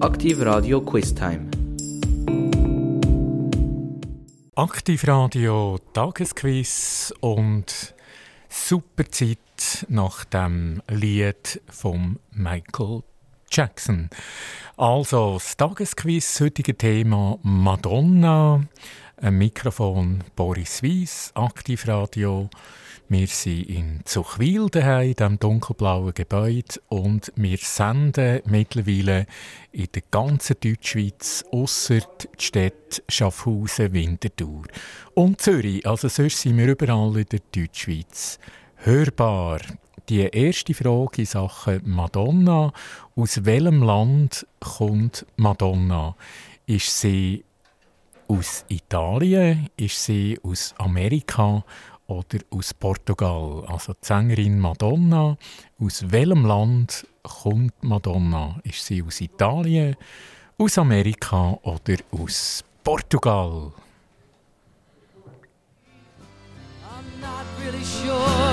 Aktiv Radio Quiz Time. Aktiv Radio Tagesquiz und super Zeit nach dem Lied von Michael Jackson. Also, das Tagesquiz, heutige Thema Madonna, ein Mikrofon Boris Weiss, Aktivradio. Wir sind in Zuchwil daheim, diesem dunkelblauen Gebäude und wir senden mittlerweile in der ganzen Deutschschweiz, ausser die Städte Schaffhausen, Winterthur und Zürich. Also sonst sind wir überall in der Deutschschweiz hörbar. Die erste Frage in Sachen Madonna. Aus welchem Land kommt Madonna? Ist sie aus Italien? Ist sie aus Amerika? Oder aus Portugal. Also die Sängerin Madonna. Aus welchem Land kommt Madonna? Ist sie aus Italien, aus Amerika oder aus Portugal? I'm not really sure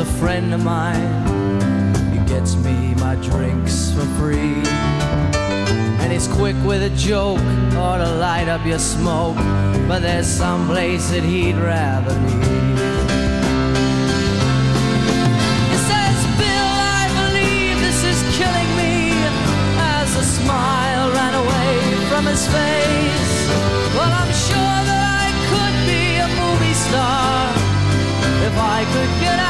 a friend of mine He gets me my drinks for free. And he's quick with a joke or to light up your smoke, but there's some place that he'd rather be. He says, Bill, I believe this is killing me. As a smile ran away from his face. Well, I'm sure that I could be a movie star if I could get out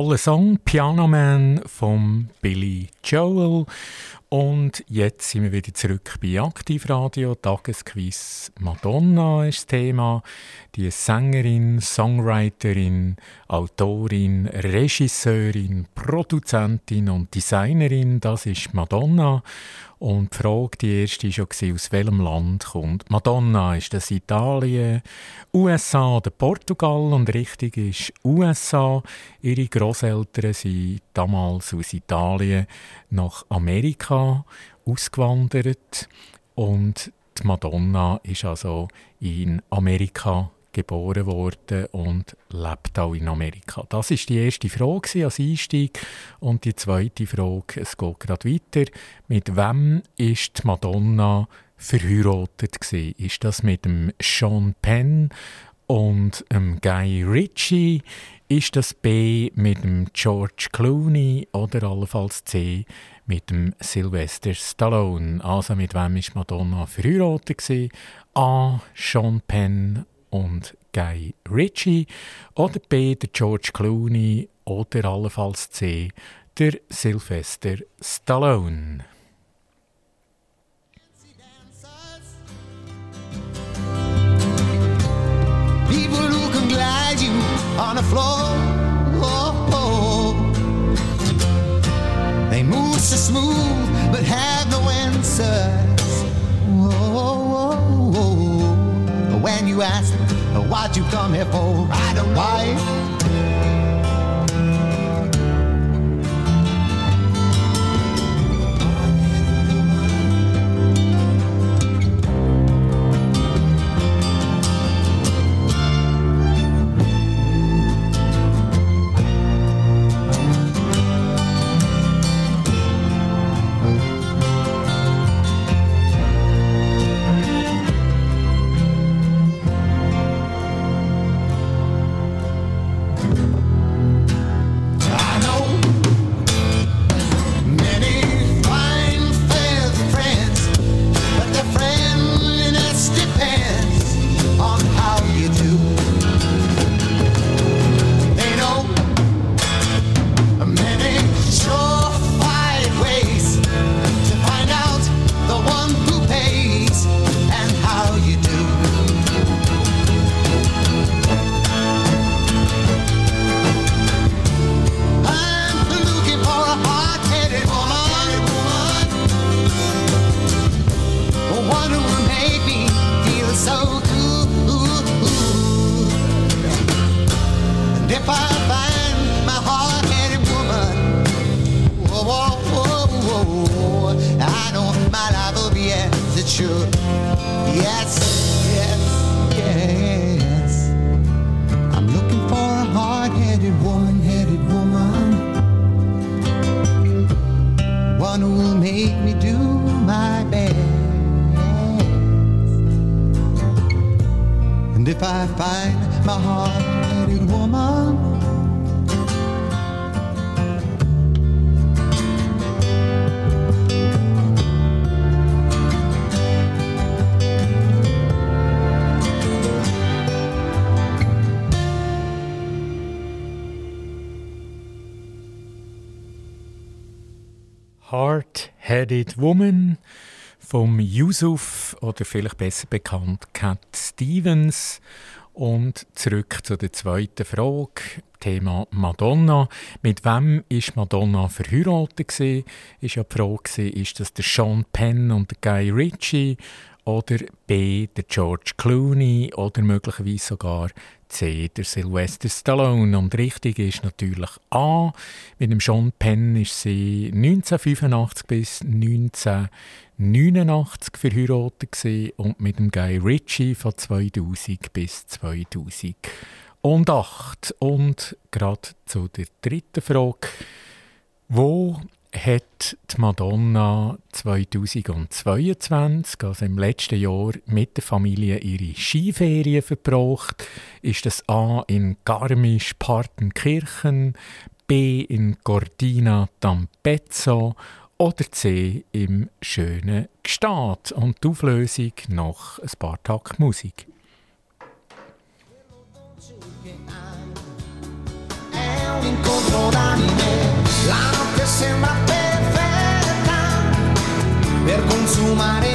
Toller Song Piano Man von Billy Joel. Und jetzt sind wir wieder zurück bei Aktivradio. Tagesquiz Madonna ist das Thema. Die Sängerin, Songwriterin, Autorin, Regisseurin, Produzentin und Designerin, das ist Madonna. Und die Frage, die erste war aus welchem Land kommt Madonna? Ist das Italien, USA oder Portugal? Und richtig ist USA. Ihre Großeltern sind damals aus Italien nach Amerika ausgewandert. Und die Madonna ist also in Amerika geboren worden und lebt auch in Amerika. Das ist die erste Frage als Einstieg. Und die zweite Frage, es geht gerade weiter. Mit wem ist die Madonna verheiratet gewesen? Ist das mit dem Sean Penn und dem Guy Ritchie? Ist das B mit dem George Clooney oder allenfalls C mit dem Sylvester Stallone? Also mit wem ist Madonna verheiratet gewesen? A. Sean Penn und Guy Ritchie oder B. der George Clooney oder allenfalls C. der Sylvester Stallone. People who can glide you on the floor. They move so smooth when you ask what you come here for, I don't know. Why? If I find my hard-headed woman, I know my life will be as it should. Yes, yes, yes. I'm looking for a hard-headed headed woman. One who will make me do my best. And if I find my heart-headed woman, vom Yusuf oder vielleicht besser bekannt Cat Stevens. Und zurück zu der zweiten Frage, Thema Madonna. Mit wem ist Madonna verheiratet gewesen? Ist ja die Frage ist das der Sean Penn und der Guy Ritchie oder B der George Clooney oder möglicherweise sogar C, der Sylvester Stallone. Und richtig ist natürlich A. Mit dem Sean Penn ist sie 1985 bis 1989 verheiratet und mit dem Guy Ritchie von 2000 bis 2008. Und gerade zu der dritten Frage. Wo hat die Madonna 2022, also im letzten Jahr, mit der Familie ihre Skiferien verbracht. Ist das A in Garmisch-Partenkirchen, B in Cortina d'Ampezzo oder C im schönen Gstaad. Und die Auflösung noch ein paar Tage Musik. sembra perfetta per consumare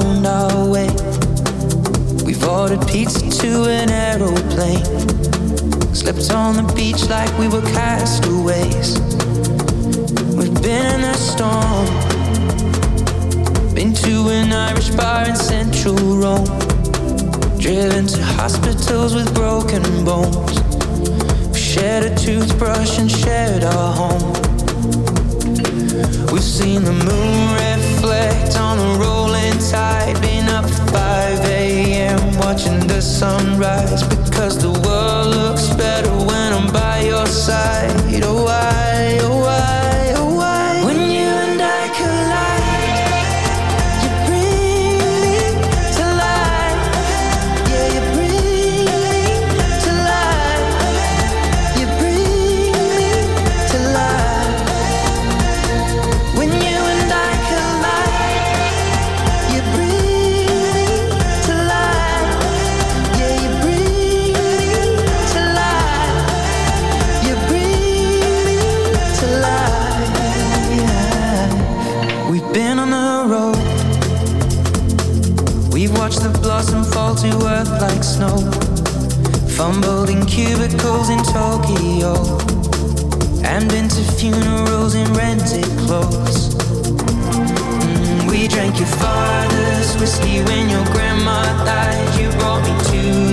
found our way. We've ordered pizza to an aeroplane. Slept on the beach like we were castaways. We've been in a storm. Been to an Irish bar in central Rome. Driven to hospitals with broken bones. We shared a toothbrush and shared our home. We've seen the moon wrecked on the rolling tide. Been up at 5 a.m. watching the sunrise. Because the world looks better when I'm by your side. Oh, why, oh, why? Fumbled in cubicles in Tokyo and been to funerals in rented clothes. Mm, we drank your father's whiskey when your grandma died. You brought me to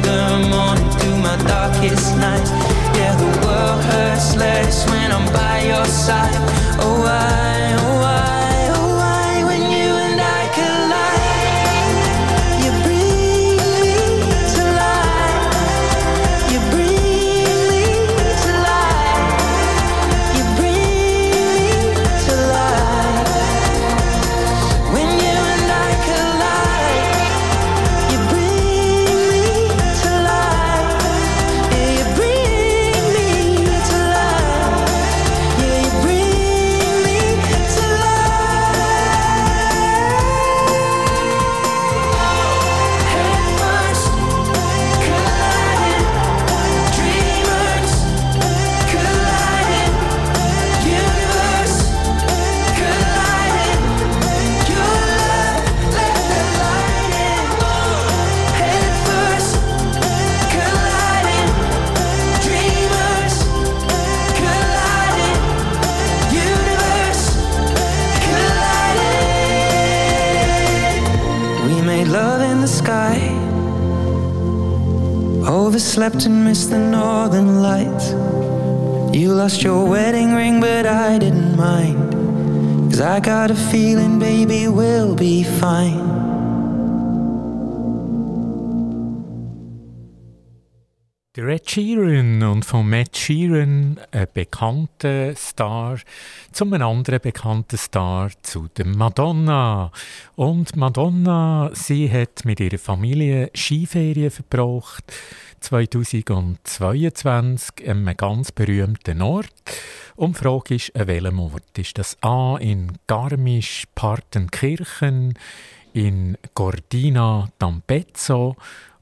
Von Matt Sheeran, ein bekannter Star, zu einem anderen bekannten Star, zu der Madonna. Und Madonna, sie hat mit ihrer Familie Skiferien verbracht, 2022, an einem ganz berühmten Ort. Und die Frage ist, an welchem Ort? Ist das A in Garmisch-Partenkirchen, in Gordina d'Ampezzo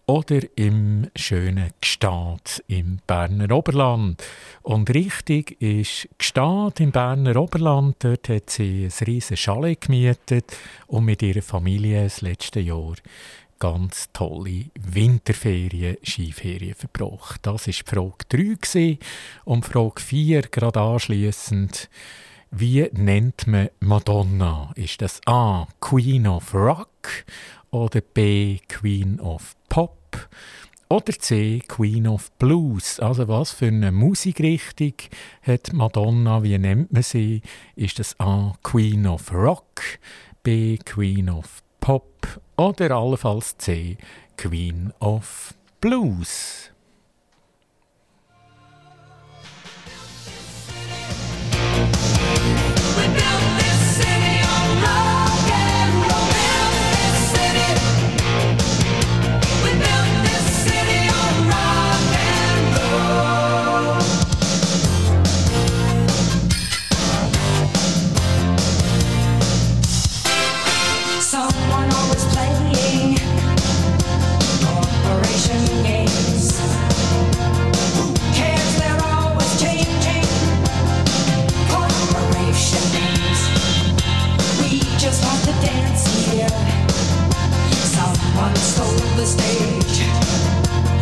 oder im schönen Gstaad im Berner Oberland. Und richtig ist Gstaad im Berner Oberland. Dort hat sie ein riesiges Chalet gemietet und mit ihrer Familie das letzte Jahr ganz tolle Winterferien, Skiferien verbracht. Das war Frage 3 gewesen. und Frage 4 gerade anschliessend. Wie nennt man Madonna? Ist das A. Queen of Rock oder B. Queen of Pop? Oder C. Queen of Blues. Also was für eine Musikrichtung hat Madonna? Wie nennt man sie? Ist das A. Queen of Rock, B. Queen of Pop oder allenfalls C. Queen of Blues? sold the stage.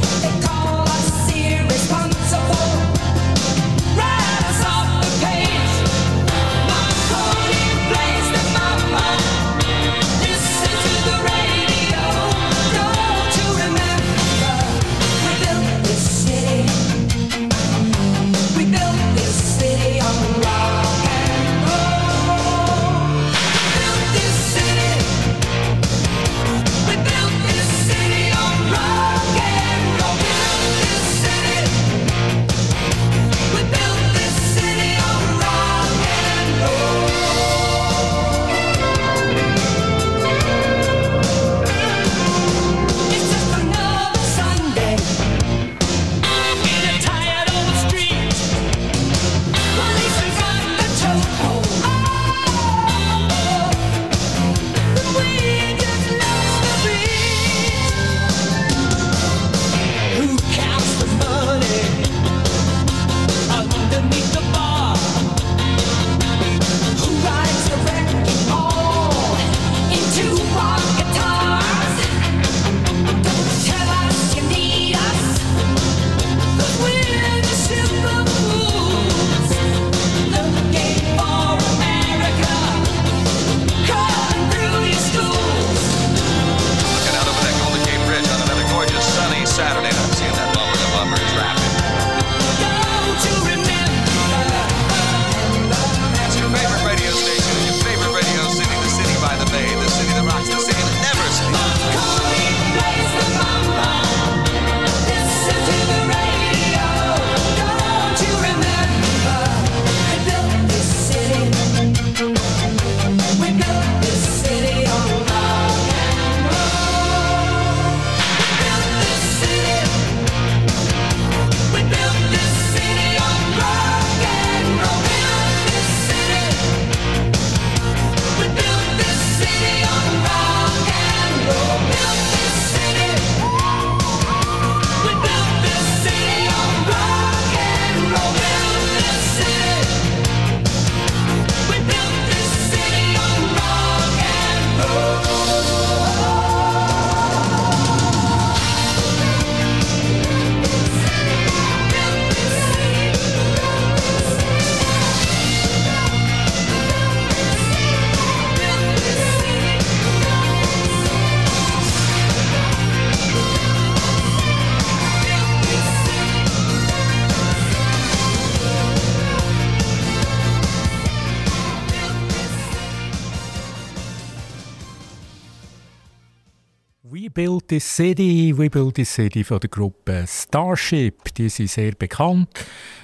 City, We This City von der Gruppe Starship, die sind sehr bekannt.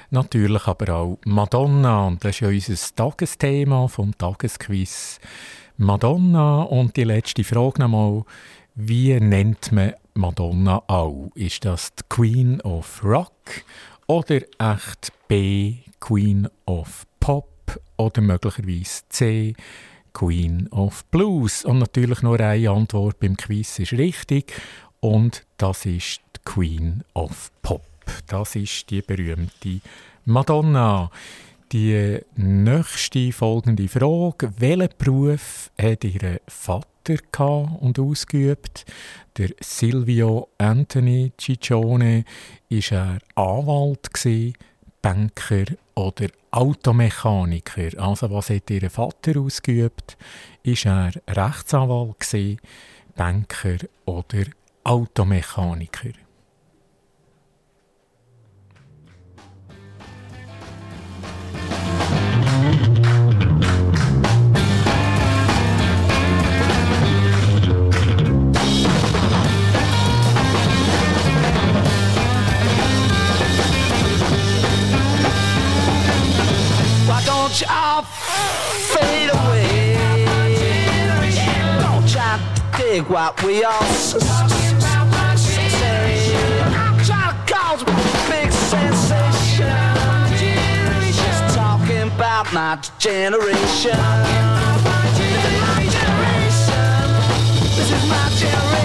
Natürlich aber auch Madonna, und das ist ja unser Tagesthema vom Tagesquiz. Madonna und die letzte Frage nochmal, wie nennt man Madonna auch? Ist das die Queen of Rock oder echt B, Queen of Pop oder möglicherweise C, Queen of Blues. Und natürlich nur eine Antwort beim Quiz ist richtig. Und das ist die Queen of Pop. Das ist die berühmte Madonna. Die nächste folgende Frage: Welchen Beruf hat ihr Vater und ausgeübt? Der Silvio Anthony Ciccione war Anwalt Banker oder Automechaniker. Also was hat ihr Vater ausgeübt? Ist er Rechtsanwalt gewesen, Banker oder Automechaniker? what we all talking about my generation. I'm big sensation. Talking about my generation. This is my generation. This is my generation.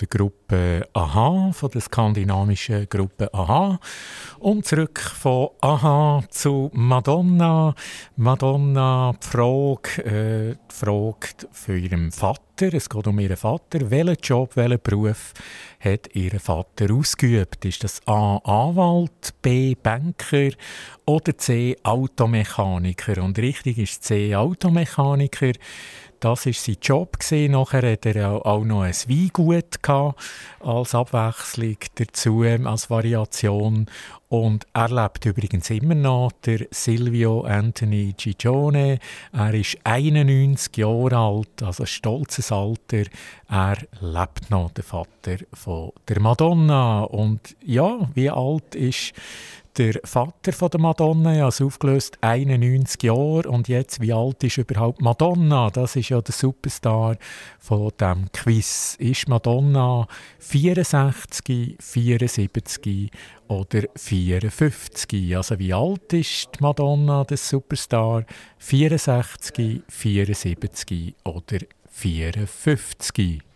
der Gruppe Aha, von der skandinavischen Gruppe Aha. Und zurück von Aha zu Madonna. Madonna die Frage, äh, die Frage für ihren Vater. Es geht um ihren Vater. Welchen Job, welchen Beruf hat ihr Vater ausgeübt? Ist das A. Anwalt, B. Banker oder C. Automechaniker? Und richtig ist C. Automechaniker. Das war sein Job. Nachher hatte er auch noch ein Weingut als Abwechslung dazu, als Variation. Und er lebt übrigens immer noch, der Silvio Anthony Gigione. Er ist 91 Jahre alt, also ein stolzes Alter. Er lebt noch, der Vater von der Madonna. Und ja, wie alt ist der Vater von der Madonna, ja, also aufgelöst, 91 Jahre und jetzt, wie alt ist überhaupt Madonna? Das ist ja der Superstar von dem Quiz. Ist Madonna 64, 74 oder 54? Also wie alt ist die Madonna, der Superstar? 64, 74 oder 54?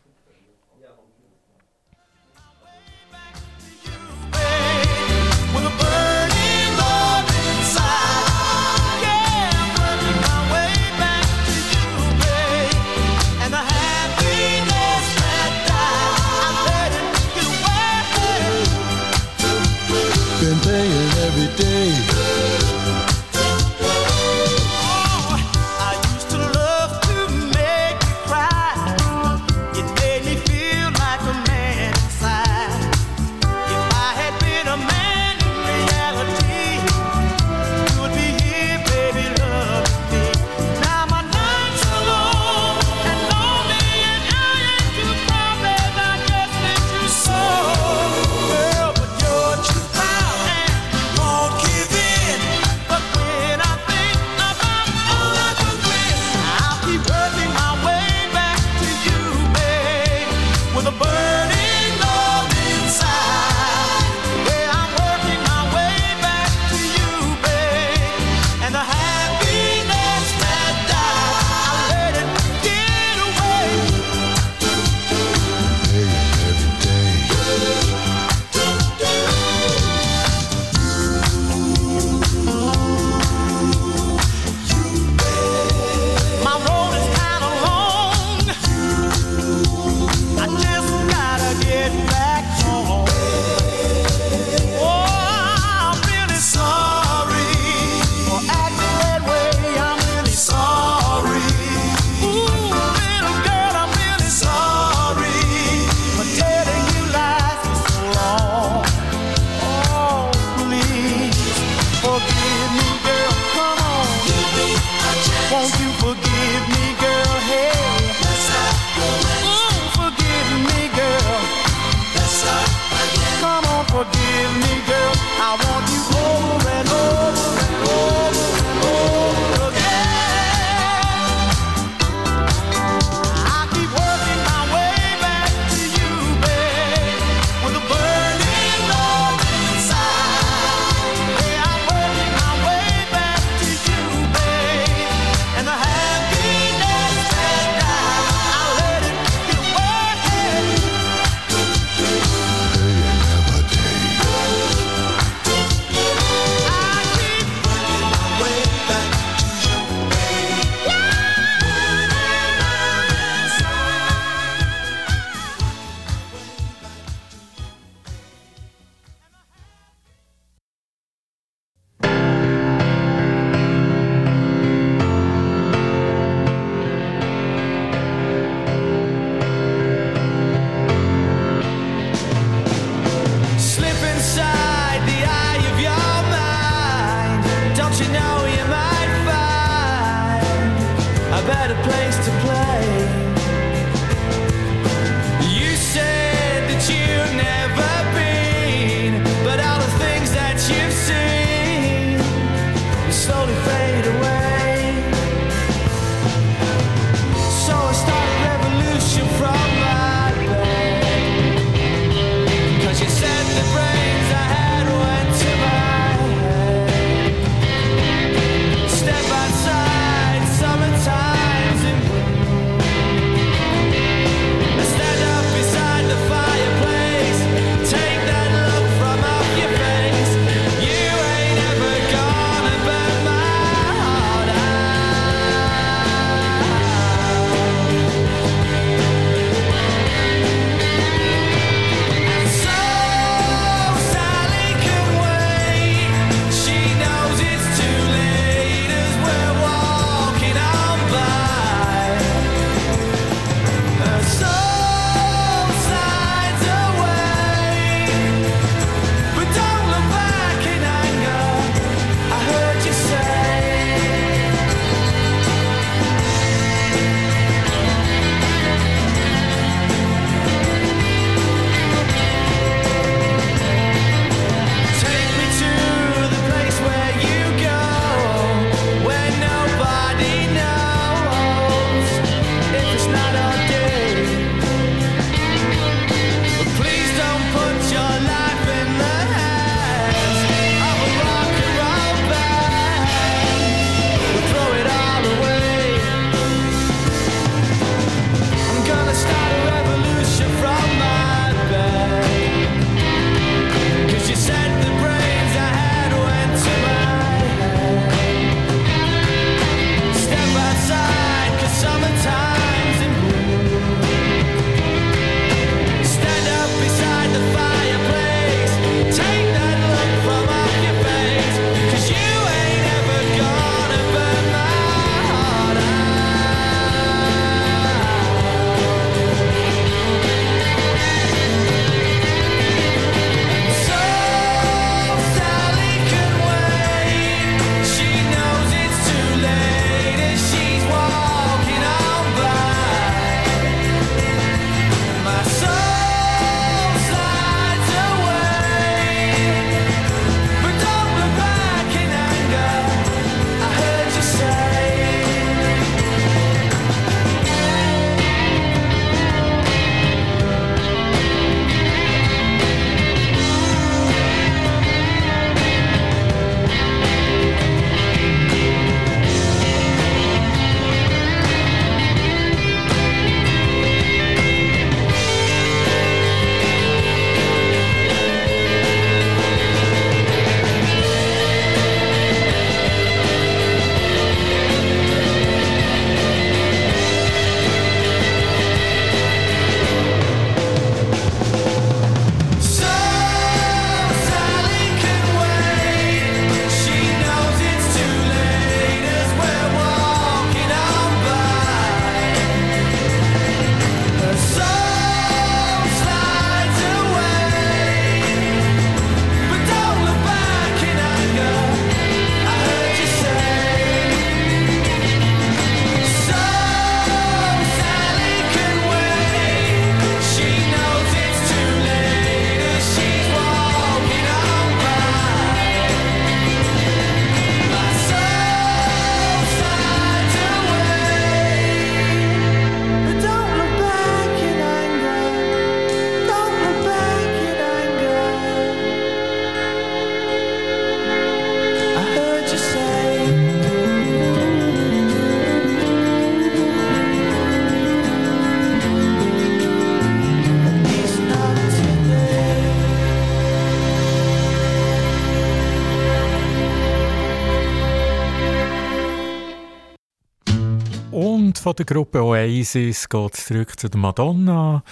Der Gruppe Oasis geht es zurück zu der Madonna.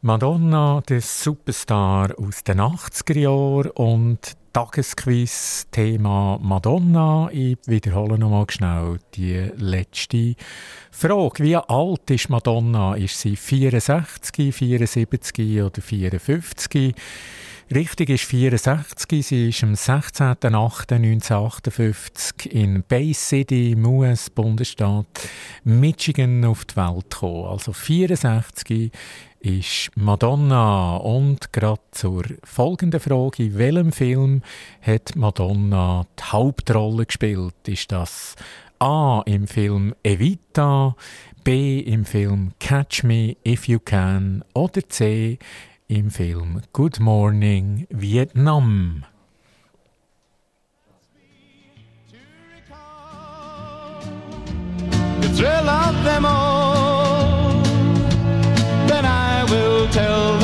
Madonna, der Superstar aus den 80er Jahren und Tagesquiz Thema Madonna. Ich wiederhole nochmal schnell die letzte Frage. Wie alt ist Madonna? Ist sie 64, 74 oder 54? Richtig ist 64. Sie ist am 16.08.1958 in Bay City im US-Bundesstaat Michigan auf die Welt gekommen. Also 64 ist Madonna. Und gerade zur folgenden Frage: In welchem Film hat Madonna die Hauptrolle gespielt? Ist das A im Film Evita, B im Film Catch Me If You Can oder C im Film Good Morning Vietnam. Thrill of them all, tell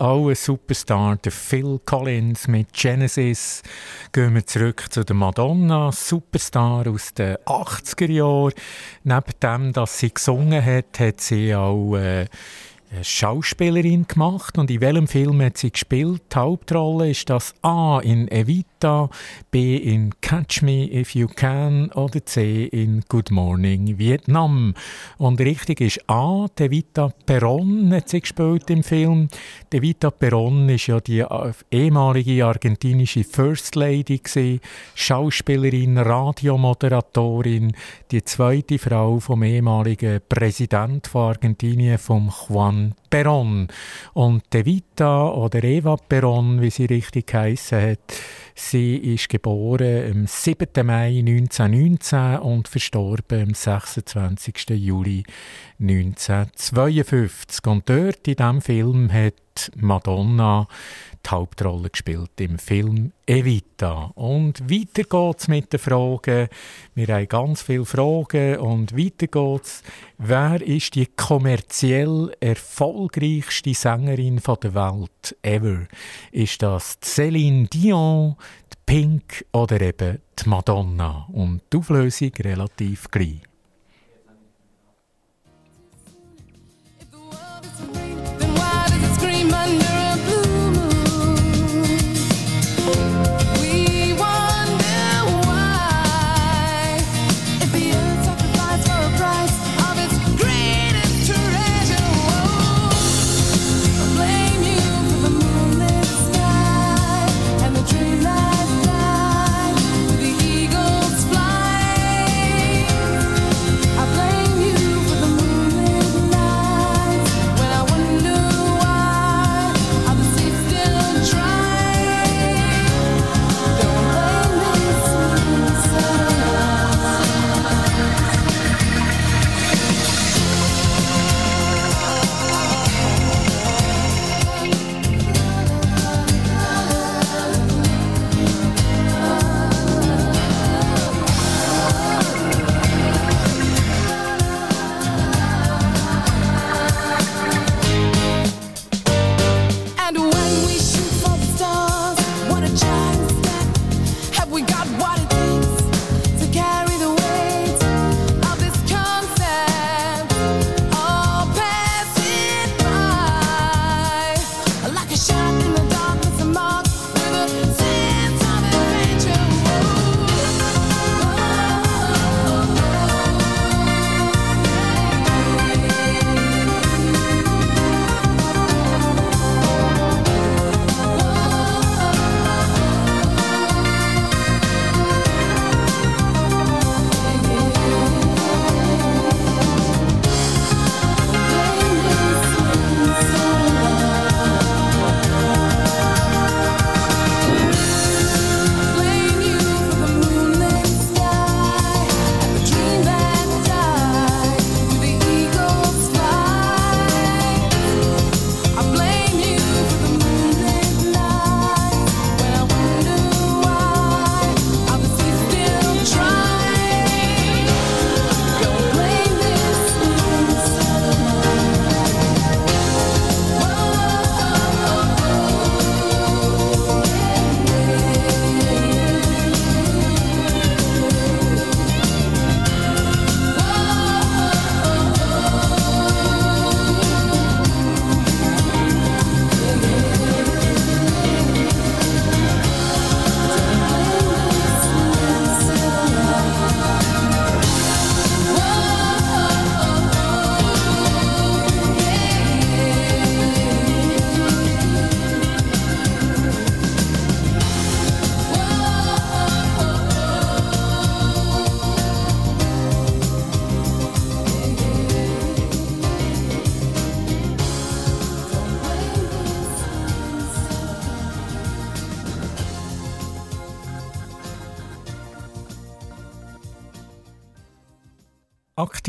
auch ein Superstar, der Phil Collins mit Genesis. Gehen wir zurück zu der Madonna, Superstar aus den 80er Jahren. Neben dem, dass sie gesungen hat, hat sie auch äh, Schauspielerin gemacht. Und in welchem Film hat sie gespielt? Die Hauptrolle ist das A in Evita, B in Catch Me If You Can oder C in Good Morning Vietnam. Und richtig ist A, Evita Perón hat sie gespielt im Film. Evita Perón ist ja die äh, ehemalige argentinische First Lady gewesen, Schauspielerin, Radiomoderatorin, die zweite Frau vom ehemaligen Präsident von Argentinien, vom Juan Perón. Und Evita oder Eva Perón, wie sie richtig geheissen hat, sie ist geboren am 7. Mai 1919 und verstorben am 26. Juli 1952. Und dort in diesem Film hat Madonna die Hauptrolle gespielt im Film Evita. Und weiter geht's mit den Fragen. Wir haben ganz viele Fragen und weiter geht's. Wer ist die kommerziell erfolgreichste Sängerin der Welt ever? Ist das Céline Dion, die Pink oder eben die Madonna? Und die Auflösung relativ gleich.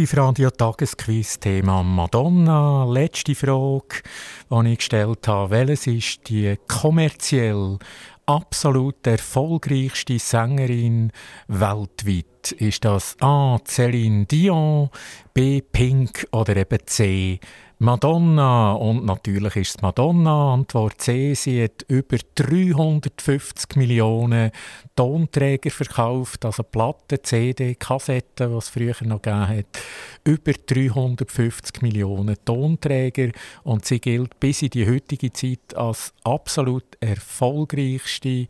Aktiv Radio Tagesquiz Thema Madonna. Letzte Frage, die ich gestellt habe. Welches ist die kommerziell absolut erfolgreichste Sängerin weltweit? ist das A. Céline Dion, B. Pink oder eben C. Madonna. Und natürlich ist es Madonna. Antwort C. Sie hat über 350 Millionen Tonträger verkauft, also Platten, CD, Kassetten, was es früher noch gegeben hat. Über 350 Millionen Tonträger. Und sie gilt bis in die heutige Zeit als absolut erfolgreichste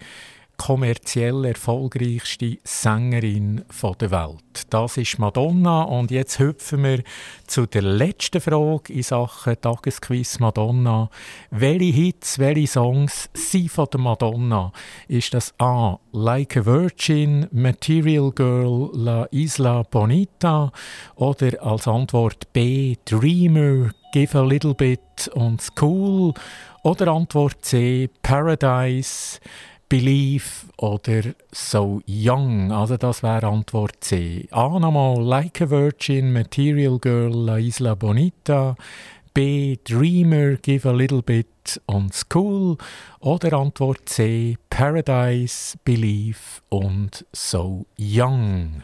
kommerziell erfolgreichste Sängerin der Welt. Das ist Madonna und jetzt hüpfen wir zu der letzten Frage in Sachen Tagesquiz Madonna. Welche Hits, welche Songs sind von der Madonna? Ist das A. Like a Virgin, Material Girl, La Isla Bonita oder als Antwort B. Dreamer, Give a Little Bit und School oder Antwort C. Paradise, Believe oder So Young? Also das wäre Antwort C. A nochmal Like a Virgin, Material Girl, La Isla Bonita. B Dreamer, Give a Little Bit und School. Oder Antwort C Paradise, Believe und So Young.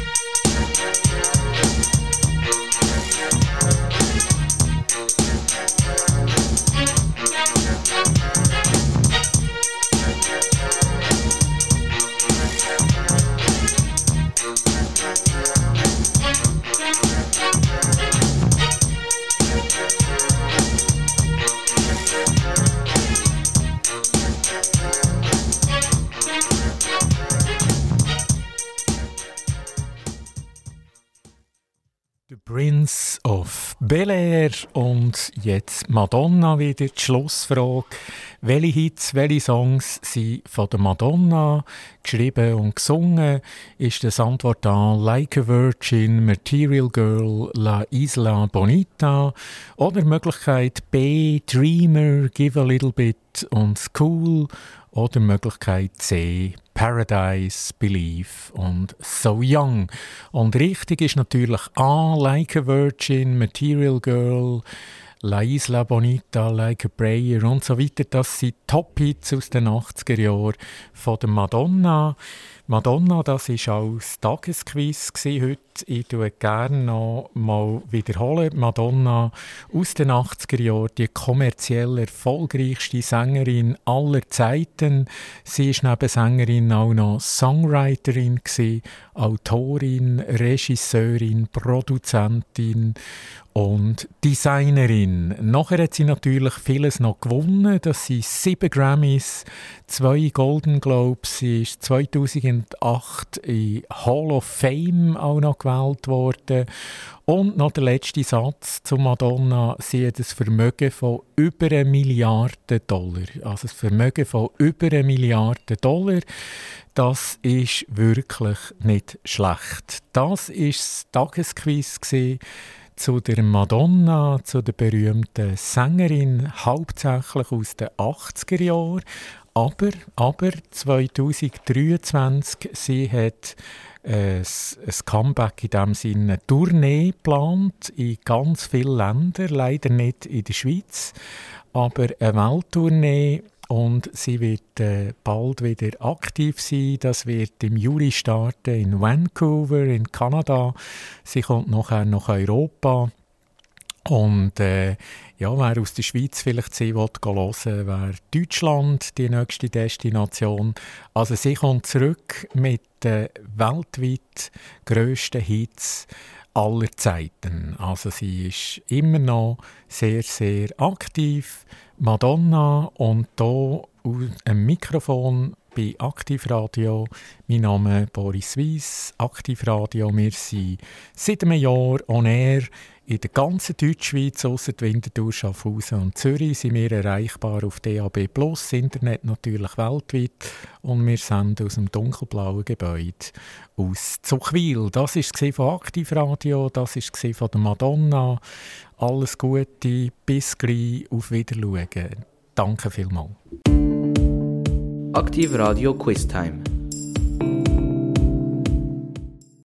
Bel Air und jetzt Madonna wieder die Schlussfrage. Welche Hits, welche Songs sind von der Madonna geschrieben und gesungen? Ist das Antwort A Like a Virgin, Material Girl, La Isla Bonita oder Möglichkeit B Dreamer, Give a Little Bit und School oder Möglichkeit C Paradise, Believe und So Young. Und richtig ist natürlich A, Like a Virgin, Material Girl, La Isla Bonita, Like a Prayer und so weiter. Das sind Top-Hits aus den 80er Jahren von der Madonna. Madonna, das war auch das Tagesquiz heute. Ich tue gerne noch mal wiederholen. Madonna aus den 80er Jahren, die kommerziell erfolgreichste Sängerin aller Zeiten. Sie ist neben Sängerin auch noch Songwriterin, Autorin, Regisseurin, Produzentin und Designerin. Nachher hat sie natürlich vieles noch gewonnen. Das sind sieben Grammys, zwei Golden Globes. Sie ist 2008 in Hall of Fame auch noch gewählt worden. Und noch der letzte Satz zu Madonna. Sie hat ein Vermögen von über eine Milliarde Dollar. Also ein Vermögen von über eine Milliarde Dollar. Das ist wirklich nicht schlecht. Das war das Tagesquiz gewesen zu der Madonna, zu der berühmten Sängerin, hauptsächlich aus den 80er Jahren. Aber, aber 2023, sie hat äh, ein Comeback in dem Sinne eine Tournee geplant in ganz vielen Ländern, leider nicht in der Schweiz, aber eine Welttournee und sie wird äh, bald wieder aktiv sein. Das wird im Juli starten in Vancouver in Kanada. Sie kommt nachher nach Europa Und äh, ja, wer aus der Schweiz vielleicht sie will, hören wäre Deutschland die nächste Destination. Also sie kommt zurück mit den weltweit grössten Hits aller Zeiten. Also sie ist immer noch sehr, sehr aktiv. Madonna und hier ein Mikrofon bei Aktivradio. Mein Name ist Boris Weiss, Aktivradio. Wir sind seit einem Jahr on air in der ganzen Deutschschweiz, ausser Winterthur, Schaffhausen und Zürich, sind wir erreichbar auf DAB+, Internet natürlich weltweit und wir senden aus dem dunkelblauen Gebäude aus Zuchwil. Das war von Aktivradio, das war von der Madonna. Alles Gute, bis gleich, auf Wiedersehen. Danke vielmals. Aktiv Radio Quiz Time.